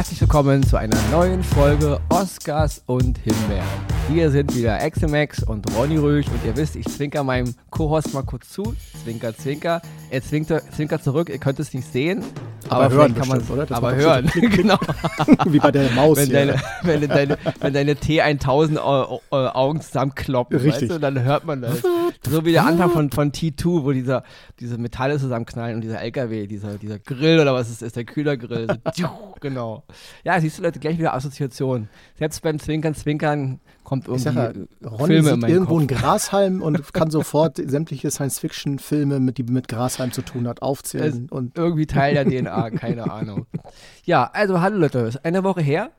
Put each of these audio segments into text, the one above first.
back willkommen zu einer neuen Folge Oscars und Himbeeren. Wir sind wieder Exemax und Ronny Rösch und ihr wisst, ich zwinker meinem Co-Host mal kurz zu. Zwinker, zwinker. Er zwinkert, zwinkert zurück, ihr könnt es nicht sehen. Aber, aber hören kann man oder? Das aber hören, genau. Wie bei der Maus Wenn hier. deine, wenn deine, wenn deine T1000 Au- Au- Augen zusammenkloppen, Richtig. weißt du, dann hört man das. So wie der Anfang von, von T2, wo dieser, diese Metalle zusammenknallen und dieser LKW, dieser, dieser Grill oder was es ist, der Kühlergrill. So, genau. Ja, siehst du Leute, gleich wieder Assoziation. Selbst beim Zwinkern, Zwinkern kommt Ich irgendwie sag ja, Ronny Filme in sieht irgendwo Kopf. einen Grashalm und kann sofort sämtliche Science-Fiction-Filme, mit, die mit Grashalm zu tun hat, aufzählen. und irgendwie Teil der DNA, keine Ahnung. Ja, also hallo Leute, ist eine Woche her.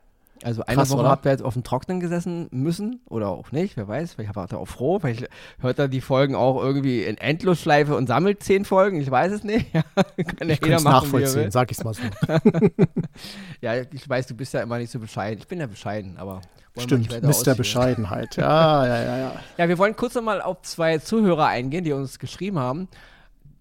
Also eine Krass, Woche oder? habt ihr jetzt auf dem Trocknen gesessen müssen oder auch nicht, wer weiß. Vielleicht war ihr auch froh, vielleicht hört er die Folgen auch irgendwie in Endlosschleife und sammelt zehn Folgen, ich weiß es nicht. Kann ja ich jeder kann es machen, er nachvollziehen, sag ich mal so. Ja, ich weiß, du bist ja immer nicht so bescheiden. Ich bin ja bescheiden, aber Stimmt, Mr. ausführen. Bescheidenheit. Ja, ja, ja, ja. Ja, wir wollen kurz nochmal auf zwei Zuhörer eingehen, die uns geschrieben haben.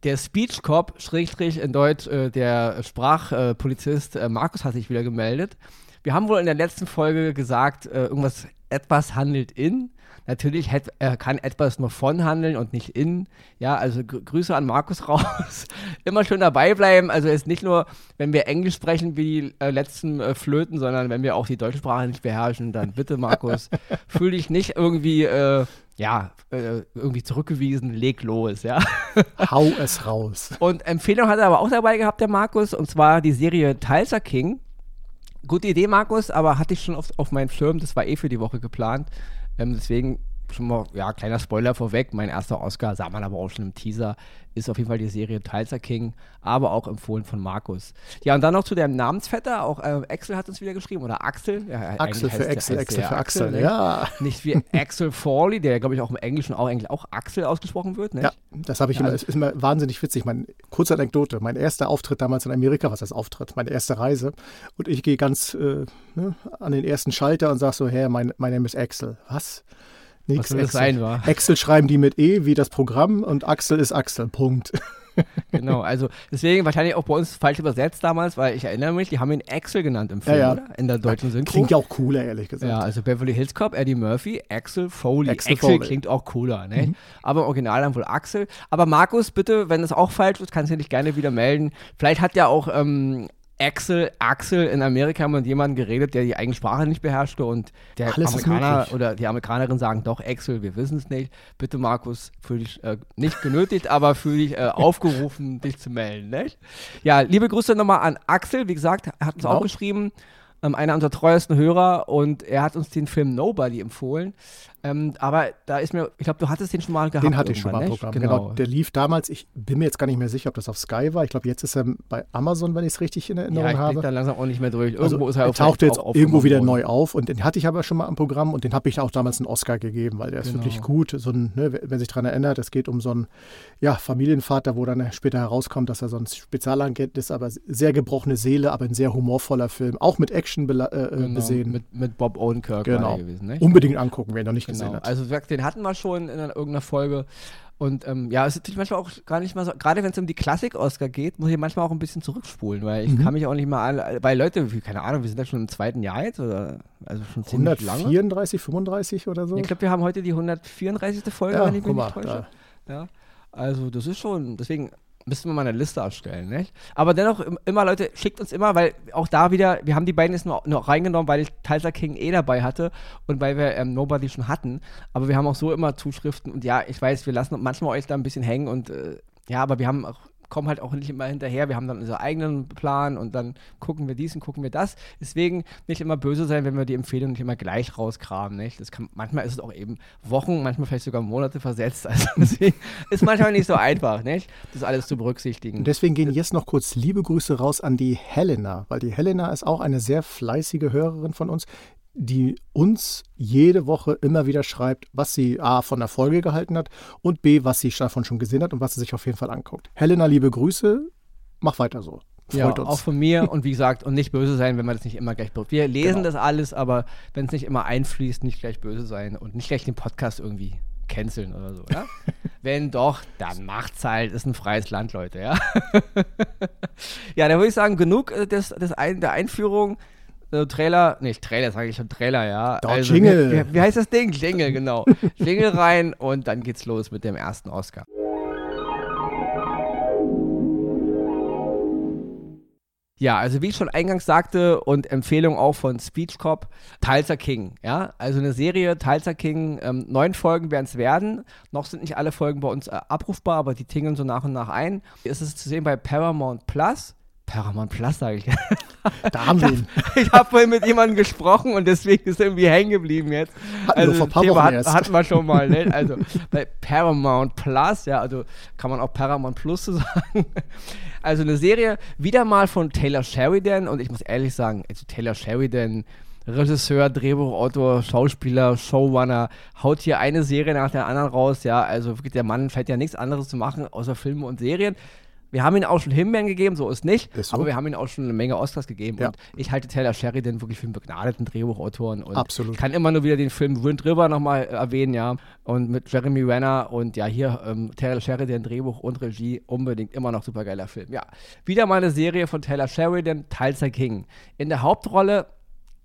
Der Speech Cop, Schrägstrich in Deutsch, äh, der Sprachpolizist äh, Markus hat sich wieder gemeldet. Wir haben wohl in der letzten Folge gesagt, äh, irgendwas, etwas handelt in. Natürlich hätt, äh, kann etwas nur von handeln und nicht in. Ja, also gr Grüße an Markus raus. Immer schön dabei bleiben. Also jetzt nicht nur, wenn wir Englisch sprechen wie die äh, letzten äh, Flöten, sondern wenn wir auch die deutsche Sprache nicht beherrschen, dann bitte, Markus, fühl dich nicht irgendwie, äh, ja, äh, irgendwie zurückgewiesen, leg los, ja. Hau es raus. Und Empfehlung hat er aber auch dabei gehabt, der Markus, und zwar die Serie Tulsa King. Gute Idee, Markus, aber hatte ich schon auf, auf meinen Schirm, das war eh für die Woche geplant. Ähm, deswegen schon mal, ja, kleiner Spoiler vorweg. Mein erster Oscar, sah man aber auch schon im Teaser, ist auf jeden Fall die Serie Tulsa King, aber auch empfohlen von Markus. Ja, und dann noch zu dem Namensvetter, auch äh, Axel hat uns wieder geschrieben, oder Axel. Ja, Axel für Axel, Axel für Axel. ne? Ja, Nicht wie Axel Foley, der, glaube ich, auch im Englischen auch eigentlich auch Axel ausgesprochen wird, ne? ja, das habe ich Ja, immer, also- ist immer wahnsinnig witzig. Mein, kurze Anekdote, mein erster Auftritt damals in Amerika, was heißt Auftritt, meine erste Reise. Und ich gehe ganz äh, ne, an den ersten Schalter und sage so, hey, mein, mein Name ist Axel. Was? Nix, Was soll das Axel. sein, wa? Axel schreiben die mit E wie das Programm und Axel ist Axel. Punkt. Genau, also deswegen wahrscheinlich auch bei uns falsch übersetzt damals, weil ich erinnere mich, die haben ihn Axel genannt im Film, Ja, ja. oder? In der deutschen Synchro. Klingt ja auch cooler, ehrlich gesagt. Ja, also Beverly Hills Cop, Eddie Murphy, Axel Foley. Axel Axel, Foley. Mhm. klingt auch cooler, ne? Aber im Original dann wohl Axel. Aber Markus, bitte, wenn es auch falsch ist, kannst du dich gerne wieder melden. Vielleicht hat ja auch ähm, Axel, Axel in Amerika mit jemandem geredet, der die eigene Sprache nicht beherrschte und der Alles Amerikaner oder die Amerikanerin sagen doch Axel, wir wissen es nicht. Bitte Markus, fühl dich äh, nicht genötigt, aber fühl dich äh, aufgerufen, dich zu melden. Ne? Ja, liebe Grüße nochmal an Axel, wie gesagt, er hat uns Genau. auch geschrieben ähm, einer unserer treuesten Hörer und er hat uns den Film Nobody empfohlen. Ähm, aber da ist mir, ich glaube, du hattest den schon mal gehabt. Den hatte ich schon mal im irgendwann, Programm. nicht? Genau. Der lief damals, ich bin mir jetzt gar nicht mehr sicher, ob das auf Sky war. Ich glaube, jetzt ist er bei Amazon, wenn ich es richtig in ja, Erinnerung ich blick habe. da langsam auch nicht mehr durch. Irgendwo Also, ist er er auf tauchte jetzt auch irgendwo wieder neu auf und den hatte ich aber schon mal am Programm und den habe ich auch damals einen Oscar gegeben, weil der ist Genau. wirklich gut. So ein, ne, wer sich daran erinnert, es geht um so einen ja, Familienvater, wo dann später herauskommt, dass er so ein Spezialagent ist, aber sehr gebrochene Seele, aber ein sehr humorvoller Film, auch mit Action bela- äh, Genau, besehen. Mit, mit Bob Odenkirk genau. gewesen. Ne? Unbedingt angucken, wer ihn noch nicht gesehen Genau. hat. Also den hatten wir schon in einer, irgendeiner Folge. Und ähm, ja, es ist natürlich manchmal auch gar nicht mal so, gerade wenn es um die Klassik-Oscar geht, muss ich manchmal auch ein bisschen zurückspulen, weil ich Mhm. kann mich auch nicht mal an, weil Leute, keine Ahnung, wir sind ja schon im zweiten Jahr jetzt oder also schon ziemlich lange. 134, 35 oder so? Ich glaube, wir haben heute die 134. Folge, ja, wenn ich mich nicht täusche. da, Ja, also das ist schon, deswegen müssten wir mal eine Liste erstellen, nicht? Aber dennoch im- immer, Leute, schickt uns immer, weil auch da wieder, wir haben die beiden jetzt nur, nur reingenommen, weil ich Tulsa King eh dabei hatte und weil wir ähm, Nobody schon hatten. Aber wir haben auch so immer Zuschriften und ja, ich weiß, wir lassen manchmal euch da ein bisschen hängen und äh, ja, aber wir haben auch kommen halt auch nicht immer hinterher. Wir haben dann unseren eigenen Plan und dann gucken wir dies und gucken wir das. Deswegen nicht immer böse sein, wenn wir die Empfehlung nicht immer gleich rauskramen. Nicht? Das kann, manchmal ist es auch eben Wochen, manchmal vielleicht sogar Monate versetzt. Also ist manchmal nicht so einfach, nicht? das alles zu berücksichtigen. Und deswegen gehen jetzt noch kurz liebe Grüße raus an die Helena, weil die Helena ist auch eine sehr fleißige Hörerin von uns, die uns jede Woche immer wieder schreibt, was sie A von der Folge gehalten hat und B, was sie davon schon gesehen hat und was sie sich auf jeden Fall anguckt. Helena, liebe Grüße, mach weiter so. ja, Freut auch uns. von mir und wie gesagt, und nicht böse sein, wenn man das nicht immer gleich. Wir lesen Genau. das alles, aber wenn es nicht immer einfließt, nicht gleich böse sein und nicht gleich den Podcast irgendwie canceln oder so, ja? Wenn doch, dann macht's halt. Ist ein freies Land, Leute, ja? ja, dann würde ich sagen, genug äh, des, des ein, der Einführung. Also Trailer, nicht Trailer, sage ich schon Trailer, ja. Doch, also, Jingle. Wie, wie heißt das Ding? Jingle, genau. Jingle rein und dann geht's los mit dem ersten Oscar. Ja, also wie ich schon eingangs sagte und Empfehlung auch von Speech Cop, Tulsa King, ja, also eine Serie, Tulsa King, ähm, neun Folgen werden es werden, noch sind nicht alle Folgen bei uns äh, abrufbar, aber die tingeln so nach und nach ein. Es ist zu sehen bei Paramount Plus, Paramount Plus sage ich. Da haben wir ihn. ich habe vorhin mit jemandem gesprochen und deswegen ist er irgendwie hängen geblieben jetzt. Hatten also wir vor ein paar Thema Wochen hat, erst. hatten wir schon mal, ne? Also bei Paramount Plus, ja, also kann man auch Paramount Plus so sagen. Also eine Serie, wieder mal von Taylor Sheridan und ich muss ehrlich sagen, also Taylor Sheridan, Regisseur, Drehbuchautor, Schauspieler, Showrunner, haut hier eine Serie nach der anderen raus, ja, also wirklich der Mann fällt ja nichts anderes zu machen, außer Filme und Serien. Wir haben ihm auch schon Himbeeren gegeben, so ist nicht, Ist so. aber wir haben ihm auch schon eine Menge Oscars gegeben Ja. und ich halte Taylor Sheridan wirklich für einen begnadeten Drehbuchautoren und Absolut. kann immer nur wieder den Film Wind River nochmal erwähnen, ja, und mit Jeremy Renner und ja, hier ähm, Taylor Sheridan, Drehbuch und Regie, unbedingt immer noch super geiler Film. Ja, wieder mal eine Serie von Taylor Sheridan, Tulsa King. In der Hauptrolle,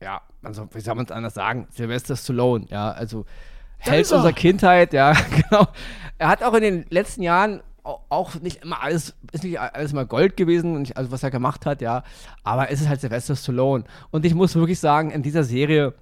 ja, also, wie soll man es anders sagen, Sylvester Stallone, ja, also Held er. unserer Kindheit, ja, genau. Er hat auch in den letzten Jahren auch nicht immer alles, ist nicht alles mal Gold gewesen, also was er gemacht hat, ja, aber es ist halt Sylvester Stallone. Und ich muss wirklich sagen, in dieser Serie,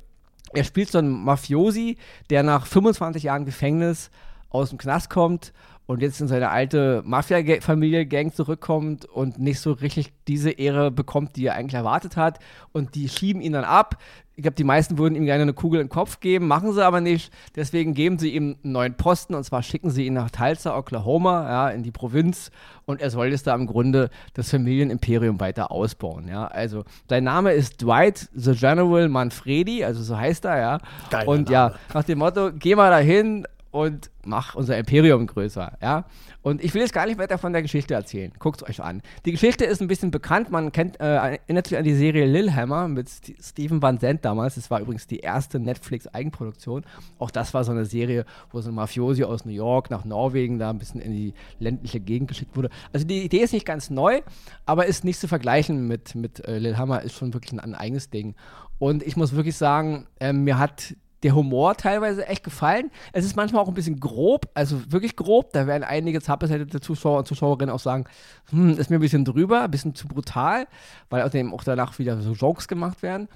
er spielt so einen Mafiosi, der nach 25 Jahren Gefängnis aus dem Knast kommt und jetzt in seine alte Mafia-Familie-Gang zurückkommt und nicht so richtig diese Ehre bekommt, die er eigentlich erwartet hat. Und die schieben ihn dann ab. Ich glaube, die meisten würden ihm gerne eine Kugel im Kopf geben, machen sie aber nicht. Deswegen geben sie ihm einen neuen Posten und zwar schicken sie ihn nach Tulsa, Oklahoma, ja, in die Provinz und er soll jetzt da im Grunde das Familienimperium weiter ausbauen. Ja. Also sein Name ist Dwight the General Manfredi, also so heißt er, ja. Geiler und ja, Name. nach dem Motto, geh mal dahin und mach unser Imperium größer, ja. Und ich will jetzt gar nicht weiter von der Geschichte erzählen. Guckt es euch an. Die Geschichte ist ein bisschen bekannt. Man kennt, äh, erinnert sich an die Serie Lillehammer mit St Steven Van Zandt damals. Das war übrigens die erste Netflix-Eigenproduktion. Auch das war so eine Serie, wo so ein Mafiosi aus New York nach Norwegen da ein bisschen in die ländliche Gegend geschickt wurde. Also die Idee ist nicht ganz neu, aber ist nicht zu vergleichen mit, mit äh, Lillehammer. Ist schon wirklich ein, ein eigenes Ding. Und ich muss wirklich sagen, ähm, mir hat der Humor teilweise echt gefallen. Es ist manchmal auch ein bisschen grob, also wirklich grob. Da werden einige zappesheitete Zuschauer und Zuschauerinnen auch sagen, hm, ist mir ein bisschen drüber, ein bisschen zu brutal, weil außerdem auch danach wieder so Jokes gemacht werden.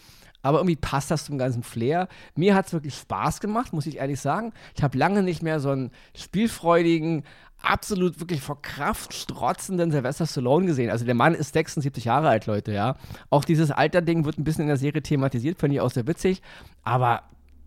Aber irgendwie passt das zum ganzen Flair. Mir hat es wirklich Spaß gemacht, muss ich ehrlich sagen. Ich habe lange nicht mehr so einen spielfreudigen, absolut wirklich vor Kraft strotzenden Sylvester Stallone gesehen. Also der Mann ist 76 Jahre alt, Leute, ja. Auch dieses Alterding wird ein bisschen in der Serie thematisiert, finde ich auch sehr witzig. Aber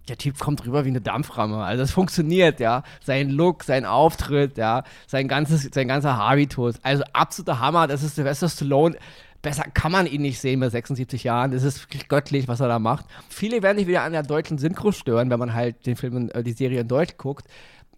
der Typ kommt rüber wie eine Dampframme. Also das funktioniert, ja. Sein Look, sein Auftritt, ja, sein ganzes, sein ganzer Habitus. Also absoluter Hammer. Das ist Sylvester Stallone. Besser kann man ihn nicht sehen bei 76 Jahren. Das ist wirklich göttlich, was er da macht. Viele werden sich wieder an der deutschen Synchro stören, wenn man halt den Film, äh, die Serie in Deutsch guckt.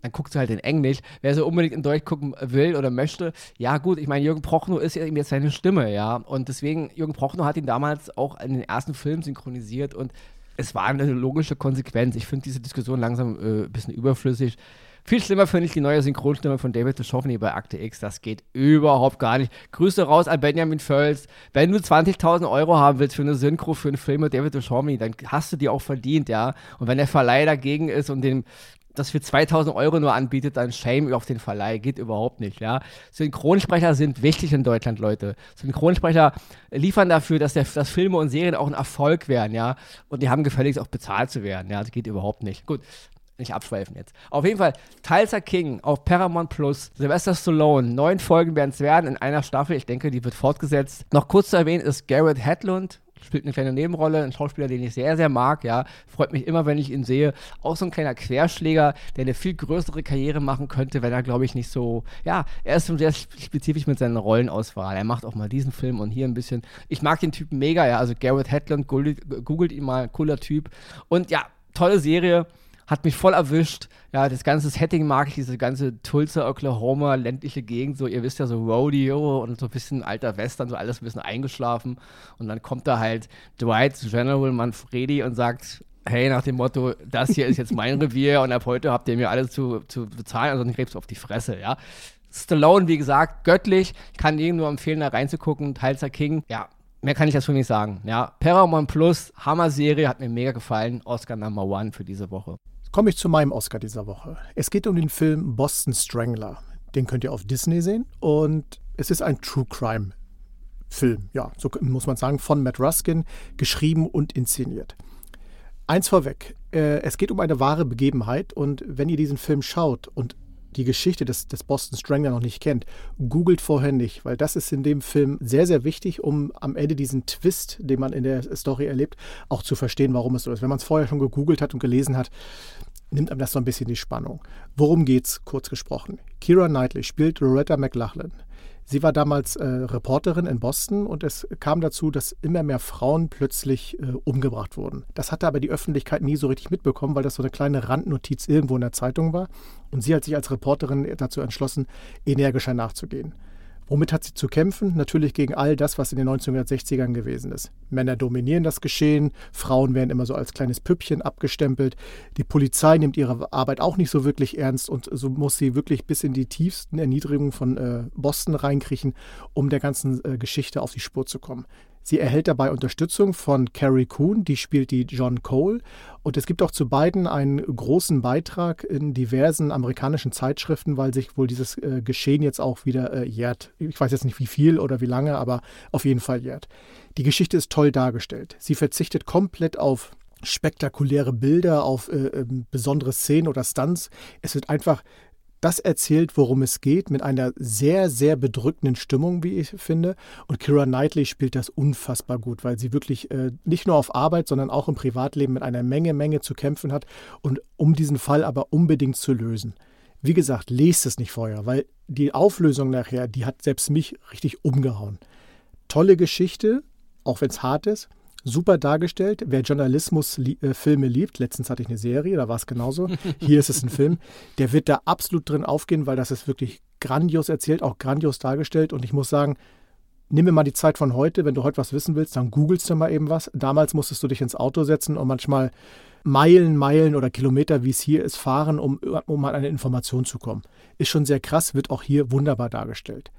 Dann guckt sie halt in Englisch. Wer so unbedingt in Deutsch gucken will oder möchte, ja gut, ich meine, Jürgen Prochnow ist eben jetzt seine Stimme, ja. Und deswegen, Jürgen Prochnow hat ihn damals auch in den ersten Filmen synchronisiert und es war eine logische Konsequenz. Ich finde diese Diskussion langsam äh, ein bisschen überflüssig. Viel schlimmer finde ich die neue Synchronstimme von David Duchovny bei Akte X. Das geht überhaupt gar nicht. Grüße raus an Benjamin Völz. Wenn du 20.000 Euro haben willst für eine Synchro für einen Film mit David Duchovny, dann hast du die auch verdient, ja. Und wenn der Verleih dagegen ist und dem das für 2000 Euro nur anbietet, dann shame auf den Verleih. Geht überhaupt nicht, ja. Synchronsprecher sind wichtig in Deutschland, Leute. Synchronsprecher liefern dafür, dass, der, dass Filme und Serien auch ein Erfolg werden, ja. Und die haben gefälligst auch bezahlt zu werden, ja. Das geht überhaupt nicht. Gut. Nicht abschweifen jetzt. Auf jeden Fall, Tulsa King auf Paramount Plus, Sylvester Stallone, neun Folgen werden es werden in einer Staffel. Ich denke, die wird fortgesetzt. Noch kurz zu erwähnen ist Garrett Hedlund, spielt eine kleine Nebenrolle, ein Schauspieler, den ich sehr, sehr mag, ja. Freut mich immer, wenn ich ihn sehe. Auch so ein kleiner Querschläger, der eine viel größere Karriere machen könnte, wenn er, glaube ich, nicht so, ja, er ist schon sehr spezifisch mit seiner Rollenauswahl. Er macht auch mal diesen Film und hier ein bisschen. Ich mag den Typen mega, ja. Also Garrett Hedlund, googelt, googelt ihn mal, cooler Typ. Und ja, tolle Serie. Hat mich voll erwischt. Ja, das ganze Setting mag ich, diese ganze Tulsa, Oklahoma, ländliche Gegend, so, ihr wisst ja, so Rodeo und so ein bisschen alter Western, so alles ein bisschen eingeschlafen. Und dann kommt da halt Dwight, General Manfredi und sagt, hey, nach dem Motto, das hier ist jetzt mein Revier und ab heute habt ihr mir alles zu, zu bezahlen, ansonsten kriegst du auf die Fresse, ja. Stallone, wie gesagt, göttlich. Ich kann jedem nur empfehlen, da reinzugucken. Tulsa King, ja, mehr kann ich dazu nicht sagen. Ja, Paramount Plus, Hammer-Serie, hat mir mega gefallen. Oscar Number One für diese Woche. Komme ich zu meinem Oscar dieser Woche. Es geht um den Film Boston Strangler. Den könnt ihr auf Disney sehen und es ist ein True Crime Film, ja, so muss man sagen, von Matt Ruskin, geschrieben und inszeniert. Eins vorweg, äh, es geht um eine wahre Begebenheit und wenn ihr diesen Film schaut und die Geschichte des, des Boston Strangler noch nicht kennt, googelt vorher nicht, weil das ist in dem Film sehr, sehr wichtig, um am Ende diesen Twist, den man in der Story erlebt, auch zu verstehen, warum es so ist. Wenn man es vorher schon gegoogelt hat und gelesen hat, nimmt einem das so ein bisschen die Spannung. Worum geht's, kurz gesprochen? Kira Knightley spielt Loretta McLachlan. Sie war damals äh, Reporterin in Boston und es kam dazu, dass immer mehr Frauen plötzlich äh, umgebracht wurden. Das hatte aber die Öffentlichkeit nie so richtig mitbekommen, weil das so eine kleine Randnotiz irgendwo in der Zeitung war. Und sie hat sich als Reporterin dazu entschlossen, energischer nachzugehen. Womit hat sie zu kämpfen? Natürlich gegen all das, was in den 1960ern gewesen ist. Männer dominieren das Geschehen, Frauen werden immer so als kleines Püppchen abgestempelt, die Polizei nimmt ihre Arbeit auch nicht so wirklich ernst und so muss sie wirklich bis in die tiefsten Erniedrigungen von äh, Boston reinkriechen, um der ganzen äh, Geschichte auf die Spur zu kommen. Sie erhält dabei Unterstützung von Carrie Coon, die spielt die John Cole. Und es gibt auch zu beiden einen großen Beitrag in diversen amerikanischen Zeitschriften, weil sich wohl dieses äh, Geschehen jetzt auch wieder äh, jährt. Ich weiß jetzt nicht wie viel oder wie lange, aber auf jeden Fall jährt. Die Geschichte ist toll dargestellt. Sie verzichtet komplett auf spektakuläre Bilder, auf äh, ähm, besondere Szenen oder Stunts. Es wird einfach das erzählt, worum es geht, mit einer sehr, sehr bedrückenden Stimmung, wie ich finde. Und Kira Knightley spielt das unfassbar gut, weil sie wirklich äh, nicht nur auf Arbeit, sondern auch im Privatleben mit einer Menge, Menge zu kämpfen hat und um diesen Fall aber unbedingt zu lösen. Wie gesagt, lest es nicht vorher, weil die Auflösung nachher, die hat selbst mich richtig umgehauen. Tolle Geschichte, auch wenn es hart ist super dargestellt. Wer Journalismus-Filme äh, liebt, letztens hatte ich eine Serie, da war es genauso. Hier ist es ein Film. Der wird da absolut drin aufgehen, weil das ist wirklich grandios erzählt, auch grandios dargestellt. Und ich muss sagen, nimm mir mal die Zeit von heute. Wenn du heute was wissen willst, dann googelst du mal eben was. Damals musstest du dich ins Auto setzen und manchmal Meilen, Meilen oder Kilometer, wie es hier ist, fahren, um, um an eine Information zu kommen. Ist schon sehr krass, wird auch hier wunderbar dargestellt.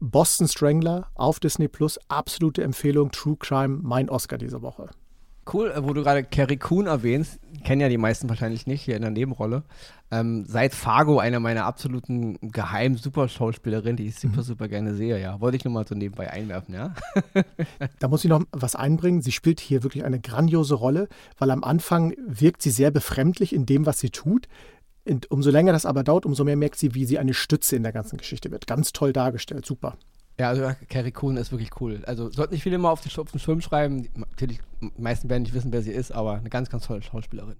Boston Strangler auf Disney Plus. Absolute Empfehlung. True Crime, mein Oscar diese Woche. Cool, äh, wo du gerade Carrie Coon erwähnst, kennen ja die meisten wahrscheinlich nicht hier in der Nebenrolle. Ähm, seit Fargo eine meiner absoluten geheimen Super-Schauspielerinnen, die ich super, mhm. super gerne sehe, ja. Wollte ich nur mal so nebenbei einwerfen, ja. da muss ich noch was einbringen. Sie spielt hier wirklich eine grandiose Rolle, weil am Anfang wirkt sie sehr befremdlich in dem, was sie tut. Und umso länger das aber dauert, umso mehr merkt sie, wie sie eine Stütze in der ganzen Geschichte wird. Ganz toll dargestellt, super. Ja, also Carrie Coon ist wirklich cool. Also sollten nicht viele mal auf den, auf den Schirm schreiben. Natürlich, die meisten werden nicht wissen, wer sie ist, aber eine ganz, ganz tolle Schauspielerin.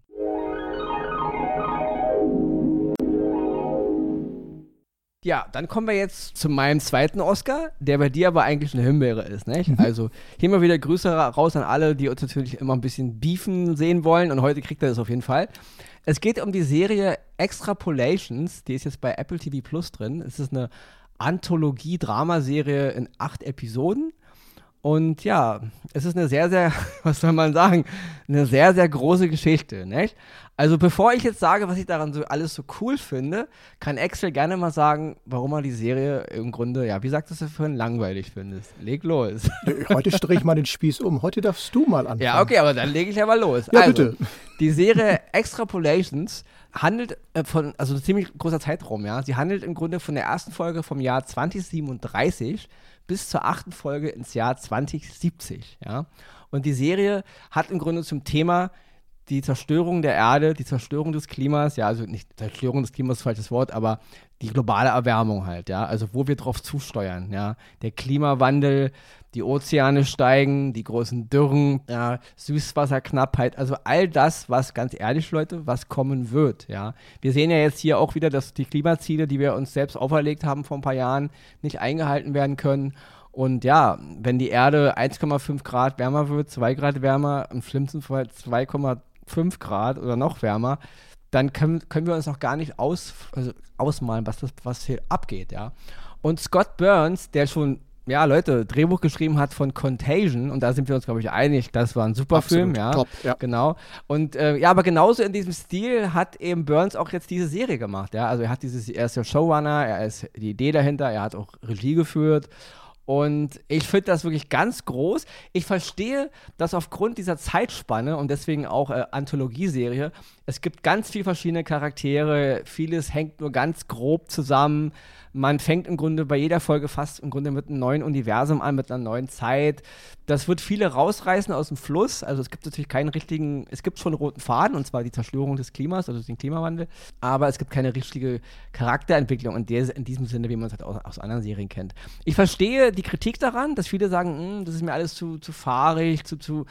Ja, dann kommen wir jetzt zu meinem zweiten Oscar, der bei dir aber eigentlich eine Himbeere ist, nicht? Mhm. Also hier mal wieder Grüße raus an alle, die uns natürlich immer ein bisschen beefen sehen wollen und heute kriegt er das auf jeden Fall. Es geht um die Serie Extrapolations, die ist jetzt bei Apple TV Plus drin. Es ist eine Anthologie-Dramaserie in acht Episoden. Und ja, es ist eine sehr, sehr, was soll man sagen, eine sehr, sehr große Geschichte, nicht? Also bevor ich jetzt sage, was ich daran so alles so cool finde, kann Axel gerne mal sagen, warum er die Serie im Grunde, ja, wie sagst du für langweilig findest. Leg los. Heute drehe ich mal den Spieß um. Heute darfst du mal anfangen. Ja, okay, aber dann lege ich ja mal los. Ja, also, bitte. Die Serie Extrapolations handelt äh, von, also ein ziemlich großer Zeitraum, ja. Sie handelt im Grunde von der ersten Folge vom Jahr 2037 bis zur achten Folge ins Jahr 2070. Ja? Und die Serie hat im Grunde zum Thema die Zerstörung der Erde, die Zerstörung des Klimas, ja, also nicht Zerstörung des Klimas falsches Wort, aber die globale Erwärmung halt, ja, also wo wir drauf zusteuern, ja, der Klimawandel, die Ozeane steigen, die großen Dürren, ja, Süßwasserknappheit, also all das, was ganz ehrlich, Leute, was kommen wird, ja. Wir sehen ja jetzt hier auch wieder, dass die Klimaziele, die wir uns selbst auferlegt haben vor ein paar Jahren, nicht eingehalten werden können. Und ja, wenn die Erde 1,5 Grad wärmer wird, 2 Grad wärmer, im schlimmsten Fall 2,5 Grad oder noch wärmer, dann können, können wir uns noch gar nicht aus, also ausmalen, was, das, was hier abgeht, ja. Und Scott Burns, der schon ja, Leute, Drehbuch geschrieben hat von Contagion und da sind wir uns, glaube ich, einig, das war ein super Absolut, Film, ja. Top, ja. Genau. Und äh, ja, aber genauso in diesem Stil hat eben Burns auch jetzt diese Serie gemacht, ja. Also er hat dieses, er ist der Showrunner, er ist die Idee dahinter, er hat auch Regie geführt Und ich finde das wirklich ganz groß. Ich verstehe, dass aufgrund dieser Zeitspanne und deswegen auch äh, Anthologieserie, es gibt ganz viele verschiedene Charaktere, vieles hängt nur ganz grob zusammen. Man fängt im Grunde bei jeder Folge fast im Grunde mit einem neuen Universum an, mit einer neuen Zeit. Das wird viele rausreißen aus dem Fluss. Also es gibt natürlich keinen richtigen, es gibt schon einen roten Faden, und zwar die Zerstörung des Klimas, also den Klimawandel, aber es gibt keine richtige Charakterentwicklung in, der, in diesem Sinne, wie man es halt aus, aus, anderen Serien kennt. Ich verstehe die Kritik daran, dass viele sagen, hm, das ist mir alles zu, zu fahrig, zu, zu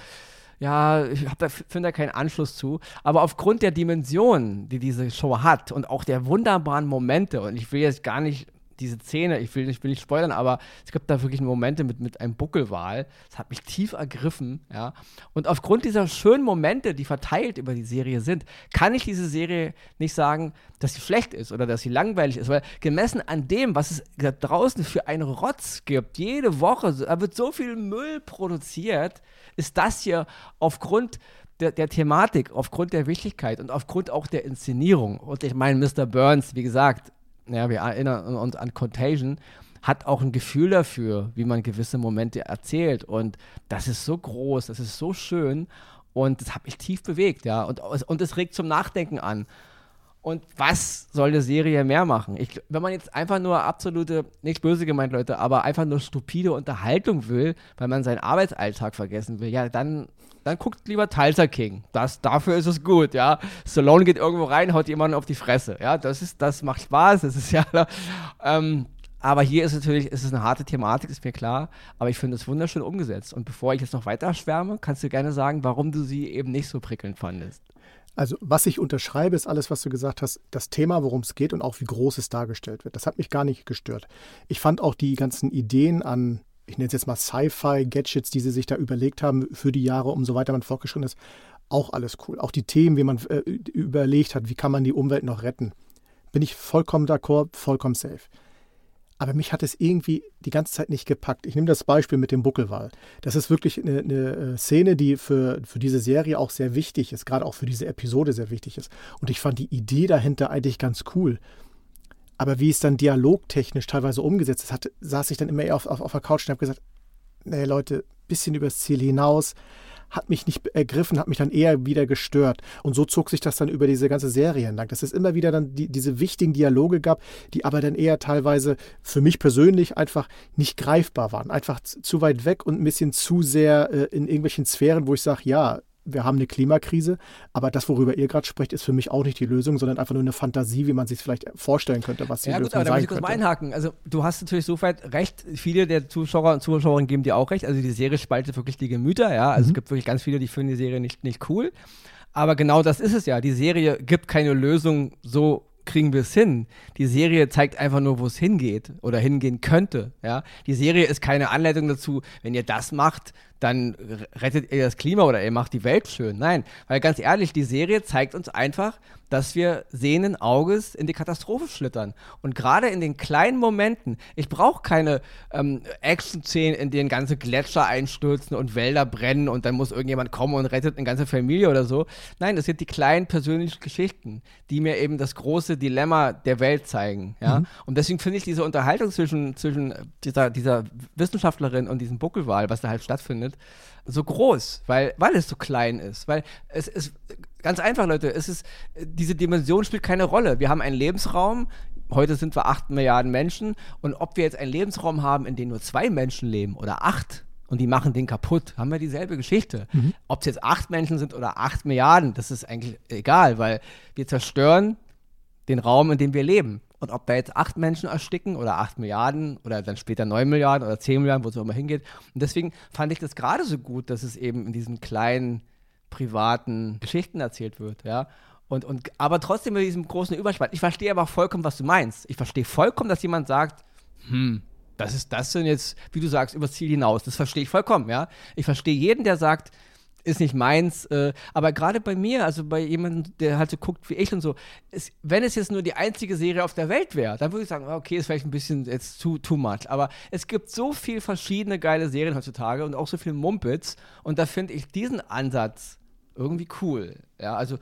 ja, ich da, finde da keinen Anschluss zu. Aber aufgrund der Dimension, die diese Show hat und auch der wunderbaren Momente, und ich will jetzt gar nicht diese Szene, ich will, ich will nicht spoilern, aber es gibt da wirklich Momente mit, mit einem Buckelwal. Das hat mich tief ergriffen, ja. Und aufgrund dieser schönen Momente, die verteilt über die Serie sind, kann ich diese Serie nicht sagen, dass sie schlecht ist oder dass sie langweilig ist, weil gemessen an dem, was es da draußen für einen Rotz gibt, jede Woche, da wird so viel Müll produziert, ist das hier aufgrund der, der, Thematik, aufgrund der Wichtigkeit und aufgrund auch der Inszenierung. Und ich meine, Mr. Burns, wie gesagt, ja, wir erinnern uns an Contagion, hat auch ein Gefühl dafür, wie man gewisse Momente erzählt. Und das ist so groß, das ist so schön und das hat mich tief bewegt, ja. Und, und es regt zum Nachdenken an. Und was soll eine Serie mehr machen? Ich, wenn man jetzt einfach nur absolute, nicht böse gemeint, Leute, aber einfach nur stupide Unterhaltung will, weil man seinen Arbeitsalltag vergessen will, ja, dann, dann guckt lieber Tulsa King. Das, dafür ist es gut, ja. Stallone geht irgendwo rein, haut jemanden auf die Fresse. Ja, das ist, das macht Spaß, das ist ja. Ähm, aber hier ist natürlich, ist es eine harte Thematik, ist mir klar. Aber ich finde es wunderschön umgesetzt. Und bevor ich jetzt noch weiter schwärme, kannst du gerne sagen, warum du sie eben nicht so prickelnd fandest. Also, was ich unterschreibe, ist alles, was du gesagt hast, das Thema, worum es geht und auch wie groß es dargestellt wird. Das hat mich gar nicht gestört. Ich fand auch die ganzen Ideen an, ich nenne es jetzt mal Sci-Fi-Gadgets, die sie sich da überlegt haben für die Jahre, umso weiter man fortgeschritten ist, auch alles cool. Auch die Themen, wie man äh, überlegt hat, wie kann man die Umwelt noch retten. Bin ich vollkommen d'accord, vollkommen safe. Aber mich hat es irgendwie die ganze Zeit nicht gepackt. Ich nehme das Beispiel mit dem Buckelwal. Das ist wirklich eine, eine, äh, Szene, die für, für diese Serie auch sehr wichtig ist, gerade auch für diese Episode sehr wichtig ist. Und ich fand die Idee dahinter eigentlich ganz cool. Aber wie es dann dialogtechnisch teilweise umgesetzt ist, hat, saß ich dann immer eher auf, auf, auf der Couch und habe gesagt, nee Leute, bisschen übers Ziel hinaus hat mich nicht ergriffen, hat mich dann eher wieder gestört. Und so zog sich das dann über diese ganze Serie entlang, dass es immer wieder dann die, diese wichtigen Dialoge gab, die aber dann eher teilweise für mich persönlich einfach nicht greifbar waren. Einfach zu weit weg und ein bisschen zu sehr äh, in irgendwelchen Sphären, wo ich sage, ja, wir haben eine Klimakrise, aber das, worüber ihr gerade sprecht, ist für mich auch nicht die Lösung, sondern einfach nur eine Fantasie, wie man sich vielleicht vorstellen könnte, was die ja, Lösung gut, aber da muss ich kurz mal einhaken. Also du hast natürlich soweit recht, viele der Zuschauer und Zuschauerinnen geben dir auch recht. Also die Serie spaltet wirklich die Gemüter, ja. Also mhm. es gibt wirklich ganz viele, die finden die Serie nicht, nicht cool. Aber genau das ist es ja. Die Serie gibt keine Lösung so kriegen wir es hin. Die Serie zeigt einfach nur, wo es hingeht oder hingehen könnte. Ja? Die Serie ist keine Anleitung dazu, wenn ihr das macht, dann rettet ihr das Klima oder ihr macht die Welt schön. Nein, weil ganz ehrlich, die Serie zeigt uns einfach, dass wir sehenden Auges in die Katastrophe schlittern. Und gerade in den kleinen Momenten, ich brauche keine ähm, Action-Szenen, in denen ganze Gletscher einstürzen und Wälder brennen und dann muss irgendjemand kommen und rettet eine ganze Familie oder so. Nein, das sind die kleinen persönlichen Geschichten, die mir eben das große Dilemma der Welt zeigen. Ja? Mhm. Und deswegen finde ich diese Unterhaltung zwischen, zwischen dieser, dieser Wissenschaftlerin und diesem Buckelwal, was da halt stattfindet, so groß, weil, weil es so klein ist. Weil es ist ganz einfach, Leute, es ist, diese Dimension spielt keine Rolle. Wir haben einen Lebensraum, heute sind wir acht Milliarden Menschen und ob wir jetzt einen Lebensraum haben, in dem nur zwei Menschen leben oder acht und die machen den kaputt, haben wir dieselbe Geschichte. Mhm. Ob es jetzt acht Menschen sind oder acht Milliarden, das ist eigentlich egal, weil wir zerstören den Raum, in dem wir leben. Und ob da jetzt acht Menschen ersticken oder acht Milliarden oder dann später neun Milliarden oder zehn Milliarden, wo es auch immer hingeht. Und deswegen fand ich das gerade so gut, dass es eben in diesen kleinen privaten Geschichten erzählt wird, ja. Und, und, aber trotzdem mit diesem großen Überspann. Ich verstehe aber vollkommen, was du meinst. Ich verstehe vollkommen, dass jemand sagt, hm, das ist das denn jetzt, wie du sagst, übers Ziel hinaus. Das verstehe ich vollkommen, ja. Ich verstehe jeden, der sagt, ist nicht meins. Äh, aber gerade bei mir, also bei jemandem, der halt so guckt wie ich und so, ist, wenn es jetzt nur die einzige Serie auf der Welt wäre, dann würde ich sagen, okay, ist vielleicht ein bisschen jetzt too, too much. Aber es gibt so viele verschiedene geile Serien heutzutage und auch so viel Mumpitz. Und da finde ich diesen Ansatz irgendwie cool. Ja, also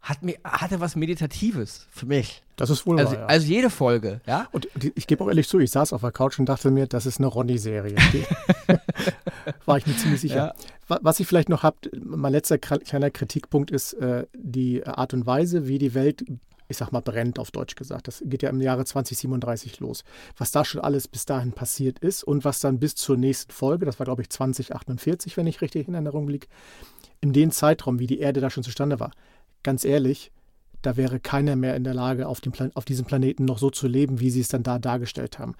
hat mir, hatte was Meditatives für mich. Das ist wohl Also, wahr, ja. also jede Folge, ja. Und ich gebe auch ehrlich zu, ich saß auf der Couch und dachte mir, das ist eine Ronny-Serie. War ich mir ziemlich sicher. Ja. Wa- Was ich vielleicht noch habe, mein letzter kleiner Kritikpunkt ist äh, die Art und Weise, wie die Welt, ich sag mal, brennt, auf Deutsch gesagt. Das geht ja im Jahre 2037 los. Was da schon alles bis dahin passiert ist und was dann bis zur nächsten Folge, das war glaube ich 2048, wenn ich richtig in Erinnerung liege, in den Zeitraum, wie die Erde da schon zustande war. Ganz ehrlich, da wäre keiner mehr in der Lage, auf, dem Plan auf diesem Planeten noch so zu leben, wie sie es dann da dargestellt haben.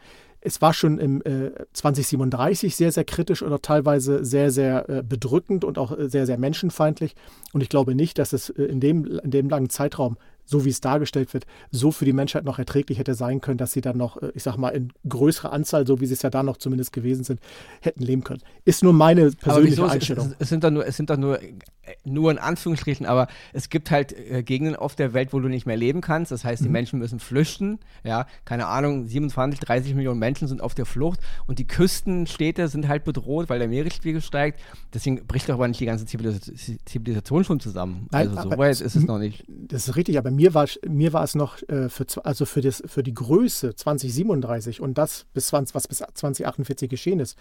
Es war schon im äh, 2037 sehr, sehr kritisch oder teilweise sehr, sehr äh, bedrückend und auch äh, sehr, sehr menschenfeindlich. Und ich glaube nicht, dass es äh, in, dem, in dem langen Zeitraum, so wie es dargestellt wird, so für die Menschheit noch erträglich hätte sein können, dass sie dann noch, äh, ich sag mal, in größerer Anzahl, so wie sie es ja da noch zumindest gewesen sind, hätten leben können. Ist nur meine persönliche wieso? Es, Einstellung. es, es sind doch nur, es sind doch nur, äh, nur in Anführungsstrichen, aber es gibt halt äh, Gegenden auf der Welt, wo du nicht mehr leben kannst. Das heißt, die Mhm. Menschen müssen flüchten. Ja, keine Ahnung, 27, 30 Millionen Menschen sind auf der Flucht und die Küstenstädte sind halt bedroht, weil der Meeresspiegel steigt. Deswegen bricht doch aber nicht die ganze Zivilis Zivilisation schon zusammen. Nein, also so aber weit es- ist es noch nicht. Das ist richtig, aber mir war, mir war es noch äh, für, also für, das, für die Größe 2037 und das, bis 20, was bis 2048 geschehen ist,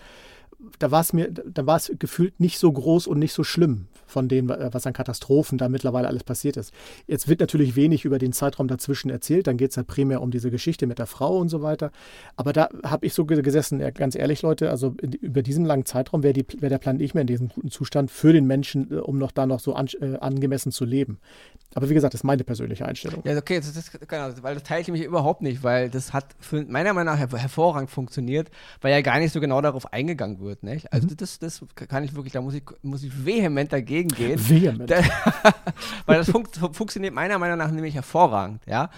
da war es mir, da war es gefühlt nicht so groß und nicht so schlimm von dem, was an Katastrophen da mittlerweile alles passiert ist. Jetzt wird natürlich wenig über den Zeitraum dazwischen erzählt, dann geht es halt primär um diese Geschichte mit der Frau und so weiter. Aber da habe ich so ge- gesessen, ja, ganz ehrlich, Leute, also über diesen langen Zeitraum wäre wär der Plan nicht mehr in diesem guten Zustand für den Menschen, äh, um noch da noch so an, äh, angemessen zu leben. Aber wie gesagt, das ist meine persönliche Einstellung. Ja, okay, das, das, genau, weil das teile ich mich überhaupt nicht, weil das hat meiner Meinung nach her hervorragend funktioniert, weil ja gar nicht so genau darauf eingegangen wird. Nicht? Also das, das kann ich wirklich, da muss ich, muss ich vehement dagegen gehen. Vehement. Da- weil das funkt, funktioniert meiner Meinung nach nämlich hervorragend, ja.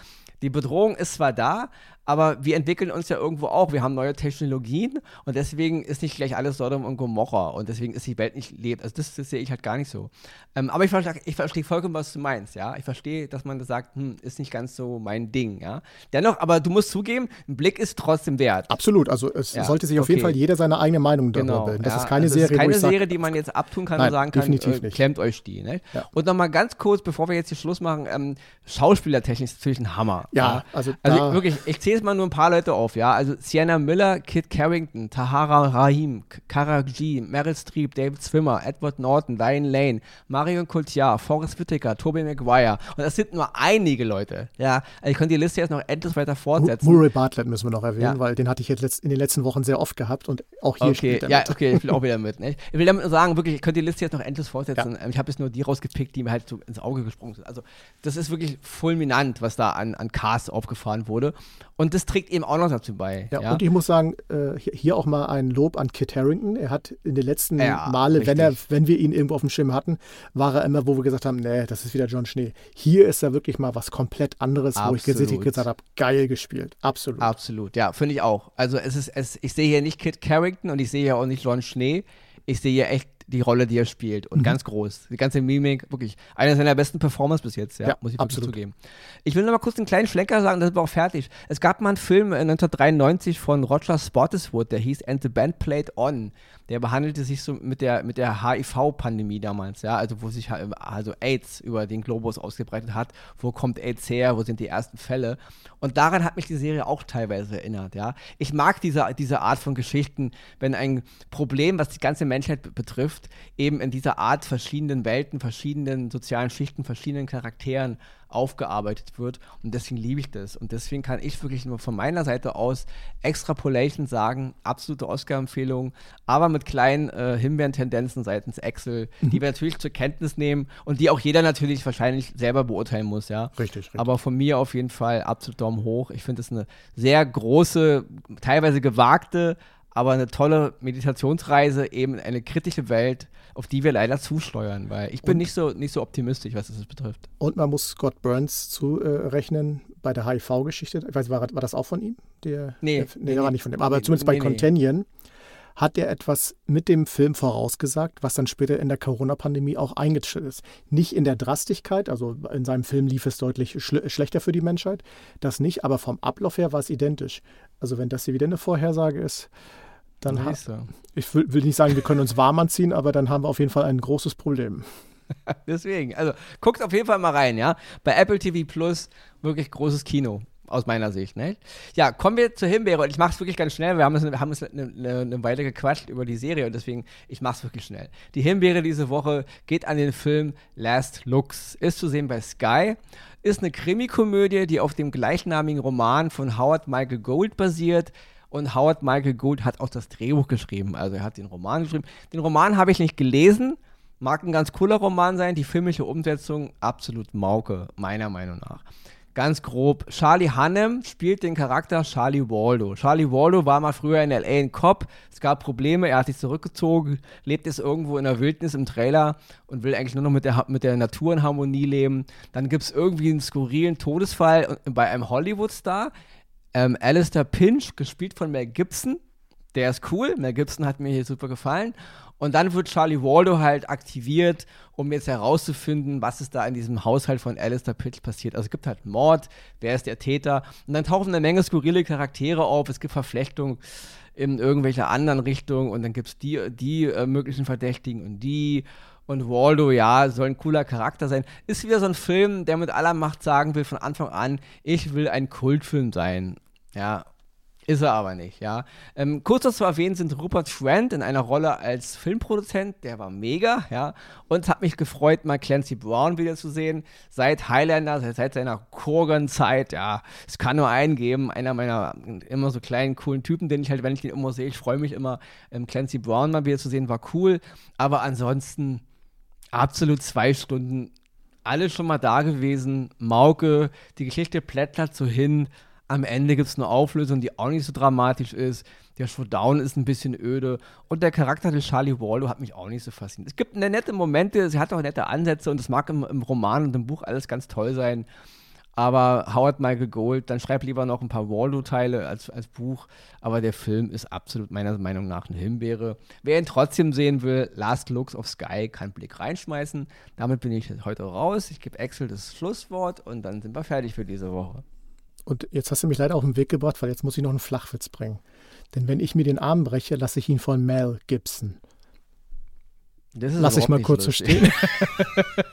Die Bedrohung ist zwar da, aber wir entwickeln uns ja irgendwo auch. Wir haben neue Technologien und deswegen ist nicht gleich alles Sodom und Gomorra und deswegen ist die Welt nicht lebt. Also das, das sehe ich halt gar nicht so. Ähm, aber ich verstehe, ich verstehe vollkommen, was du meinst, ja. Ich verstehe, dass man sagt, hm, ist nicht ganz so mein Ding, ja. Dennoch, aber du musst zugeben, ein Blick ist trotzdem wert. Absolut, also es Ja, sollte sich auf jeden. Fall jeder seine eigene Meinung darüber Genau. bilden. Das ja. ist keine also Serie, ist keine ich sag, Serie, die man jetzt abtun kann Nein, und sagen kann, äh, klemmt euch die. Ne? Ja. Und nochmal ganz kurz, bevor wir jetzt hier Schluss machen, ähm, schauspielertechnisch ist natürlich ein Hammer. Ja, also Also ich, wirklich, ich zähle jetzt mal nur ein paar Leute auf, ja. Also Sienna Miller, Kit Carrington, Tahara Rahim, Kara G, Meryl Streep, David Swimmer, Edward Norton, Diane Lane, Marion Cotillard, Forrest Whitaker, Tobey Maguire. Und das sind nur einige Leute, ja. Also ich könnte die Liste jetzt noch endlos weiter fortsetzen. Murray Bartlett müssen wir noch erwähnen, Ja. weil den hatte ich jetzt in den letzten Wochen sehr oft gehabt und auch hier Okay, spielt er ja, mit. okay, ich will auch wieder mit. Ne? Ich will damit nur sagen, wirklich, ich könnte die Liste jetzt noch endlos fortsetzen. Ähm, Ich habe jetzt nur die rausgepickt, die mir halt so ins Auge gesprungen sind. Also, das ist wirklich fulminant, was da an, an Cast aufgefahren wurde. Und das trägt eben auch noch dazu bei. Ja, Ja, und ich muss sagen, äh, hier- auch mal ein Lob an Kit Harrington. Er hat in den letzten Ja, Male, wenn, er, wenn wir ihn irgendwo auf dem Schirm hatten, war er immer, wo wir gesagt haben, nee, das ist wieder John Schnee. Hier ist er wirklich mal was komplett anderes, wo ich gese- Absolut. gesagt habe, geil gespielt. Absolut. Absolut, ja, finde ich auch. Also, es ist, es, ich sehe hier nicht Kit Carrington und ich sehe hier auch nicht Ron Schnee. Ich sehe hier echt die Rolle, die er spielt. Mhm. Und ganz groß. Die ganze Mimik, wirklich. Eine seiner besten Performances bis jetzt, ja, Ja, muss ich absolut. zugeben. Ich will noch mal kurz einen kleinen Schlenker sagen, das ist aber auch fertig. Es gab mal einen Film äh, 1993 von Roger Spottiswoode, der hieß And the Band Played On. Der behandelte sich so mit der, mit der HIV-Pandemie damals, ja, also wo sich also AIDS über den Globus ausgebreitet hat. Wo kommt AIDS her? Wo sind die ersten Fälle? Und daran hat mich die Serie auch teilweise erinnert, ja. Ich mag diese, diese Art von Geschichten, wenn ein Problem, was die ganze Menschheit be- betrifft, eben in dieser Art verschiedenen Welten, verschiedenen sozialen Schichten, verschiedenen Charakteren aufgearbeitet wird. Und deswegen liebe ich das. Und deswegen kann ich wirklich nur von meiner Seite aus Extrapolation sagen, absolute Oscar-Empfehlung, aber mit kleinen äh, Himbeeren-Tendenzen seitens Excel, die wir natürlich zur Kenntnis nehmen und die auch jeder natürlich wahrscheinlich selber beurteilen muss, ja. Richtig, richtig. Aber von mir auf jeden Fall absolut Daumen hoch. Ich finde es eine sehr große, teilweise gewagte, aber eine tolle Meditationsreise eben in eine kritische Welt, auf die wir leider zusteuern, weil ich bin Und- nicht so, nicht so optimistisch, was das betrifft. Und man muss Scott Burns zurechnen bei der HIV-Geschichte. Ich weiß, war, war das auch von ihm? Der, Nee, der, nee, der war nee. nicht von dem. Aber Nee, zumindest bei nee, nee. Contention hat er etwas mit dem Film vorausgesagt, was dann später in der Corona-Pandemie auch eingetreten ist. Nicht in der Drastigkeit, also in seinem Film lief es deutlich schl schlechter für die Menschheit, das nicht, aber vom Ablauf her war es identisch. Also wenn das hier wieder eine Vorhersage ist, dann ha Siehst du. ich will, will nicht sagen, wir können uns warm anziehen, aber dann haben wir auf jeden Fall ein großes Problem. Deswegen, also guckt auf jeden Fall mal rein, ja. Bei Apple TV Plus wirklich großes Kino aus meiner Sicht. Ne? Ja, kommen wir zur Himbeere und ich mache es wirklich ganz schnell. Wir haben es, haben es eine, eine, eine, Weile gequatscht über die Serie und deswegen, ich mache es wirklich schnell. Die Himbeere diese Woche geht an den Film Last Looks. Ist zu sehen bei Sky. Ist eine Krimikomödie, die auf dem gleichnamigen Roman von Howard Michael Gold basiert. Und Howard Michael Gould hat auch das Drehbuch geschrieben. Also er hat den Roman geschrieben. Den Roman habe ich nicht gelesen. Mag ein ganz cooler Roman sein. Die filmische Umsetzung absolut Mauke, meiner Meinung nach. Ganz grob. Charlie Hannem spielt den Charakter Charlie Waldo. Charlie Waldo war mal früher in L.A. ein Cop. Es gab Probleme, er hat sich zurückgezogen, lebt jetzt irgendwo in der Wildnis im Trailer und will eigentlich nur noch mit der, mit der Natur in Harmonie leben. Dann gibt es irgendwie einen skurrilen Todesfall bei einem Hollywood-Star. Ähm, Alistair Pinch, gespielt von Mel Gibson. Der ist cool. Mel Gibson hat mir hier super gefallen. Und dann wird Charlie Waldo halt aktiviert, um jetzt herauszufinden, was ist da in diesem Haushalt von Alistair Pitch passiert. Also es gibt halt Mord, wer ist der Täter. Und dann tauchen eine Menge skurrile Charaktere auf, es gibt Verflechtungen in irgendwelche anderen Richtungen und dann gibt es die, die äh, möglichen Verdächtigen und die. Und Waldo, ja, soll ein cooler Charakter sein. Ist wieder so ein Film, der mit aller Macht sagen will von Anfang an, ich will ein Kultfilm sein. Ja, ist er aber nicht, ja. Ähm, kurz zu erwähnen sind Rupert Trent in einer Rolle als Filmproduzent, der war mega, ja. Und hat mich gefreut, mal Clancy Brown wiederzusehen. Seit Highlander, seit, seit seiner Kurgan-Zeit, ja. Es kann nur einen geben, einer meiner immer so kleinen, coolen Typen, den ich halt, wenn ich den immer sehe, ich freue mich immer, ähm, Clancy Brown mal wiederzusehen, war cool. Aber ansonsten absolut zwei Stunden, alle schon mal da gewesen. Mauke, die Geschichte plättert so hin am Ende gibt es eine Auflösung, die auch nicht so dramatisch ist. Der Showdown ist ein bisschen öde. Und der Charakter des Charlie Waldo hat mich auch nicht so fasziniert. Es gibt eine nette Momente, sie hat auch nette Ansätze und es mag im, im Roman und im Buch alles ganz toll sein. Aber Howard Michael Gold, dann schreib lieber noch ein paar Waldo-Teile als, als Buch. Aber der Film ist absolut meiner Meinung nach eine Himbeere. Wer ihn trotzdem sehen will, Last Looks of Sky kann Blick reinschmeißen. Damit bin ich heute raus. Ich gebe Axel das Schlusswort und dann sind wir fertig für diese Woche. Und jetzt hast du mich leider auf den Weg gebracht, weil jetzt muss ich noch einen Flachwitz bringen. Denn wenn ich mir den Arm breche, lasse ich ihn von Mel Gibson. Lass ich mal kurz so stehen.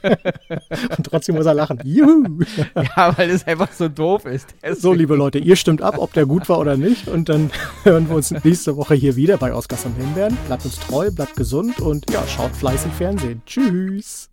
Und trotzdem muss er lachen. Juhu! Ja, weil es einfach so doof ist. Deswegen. So, liebe Leute, ihr stimmt ab, ob der gut war oder nicht. Und dann hören wir uns nächste Woche hier wieder bei Oscars und Himbeeren. Bleibt uns treu, bleibt gesund und ja, schaut fleißig Fernsehen. Tschüss!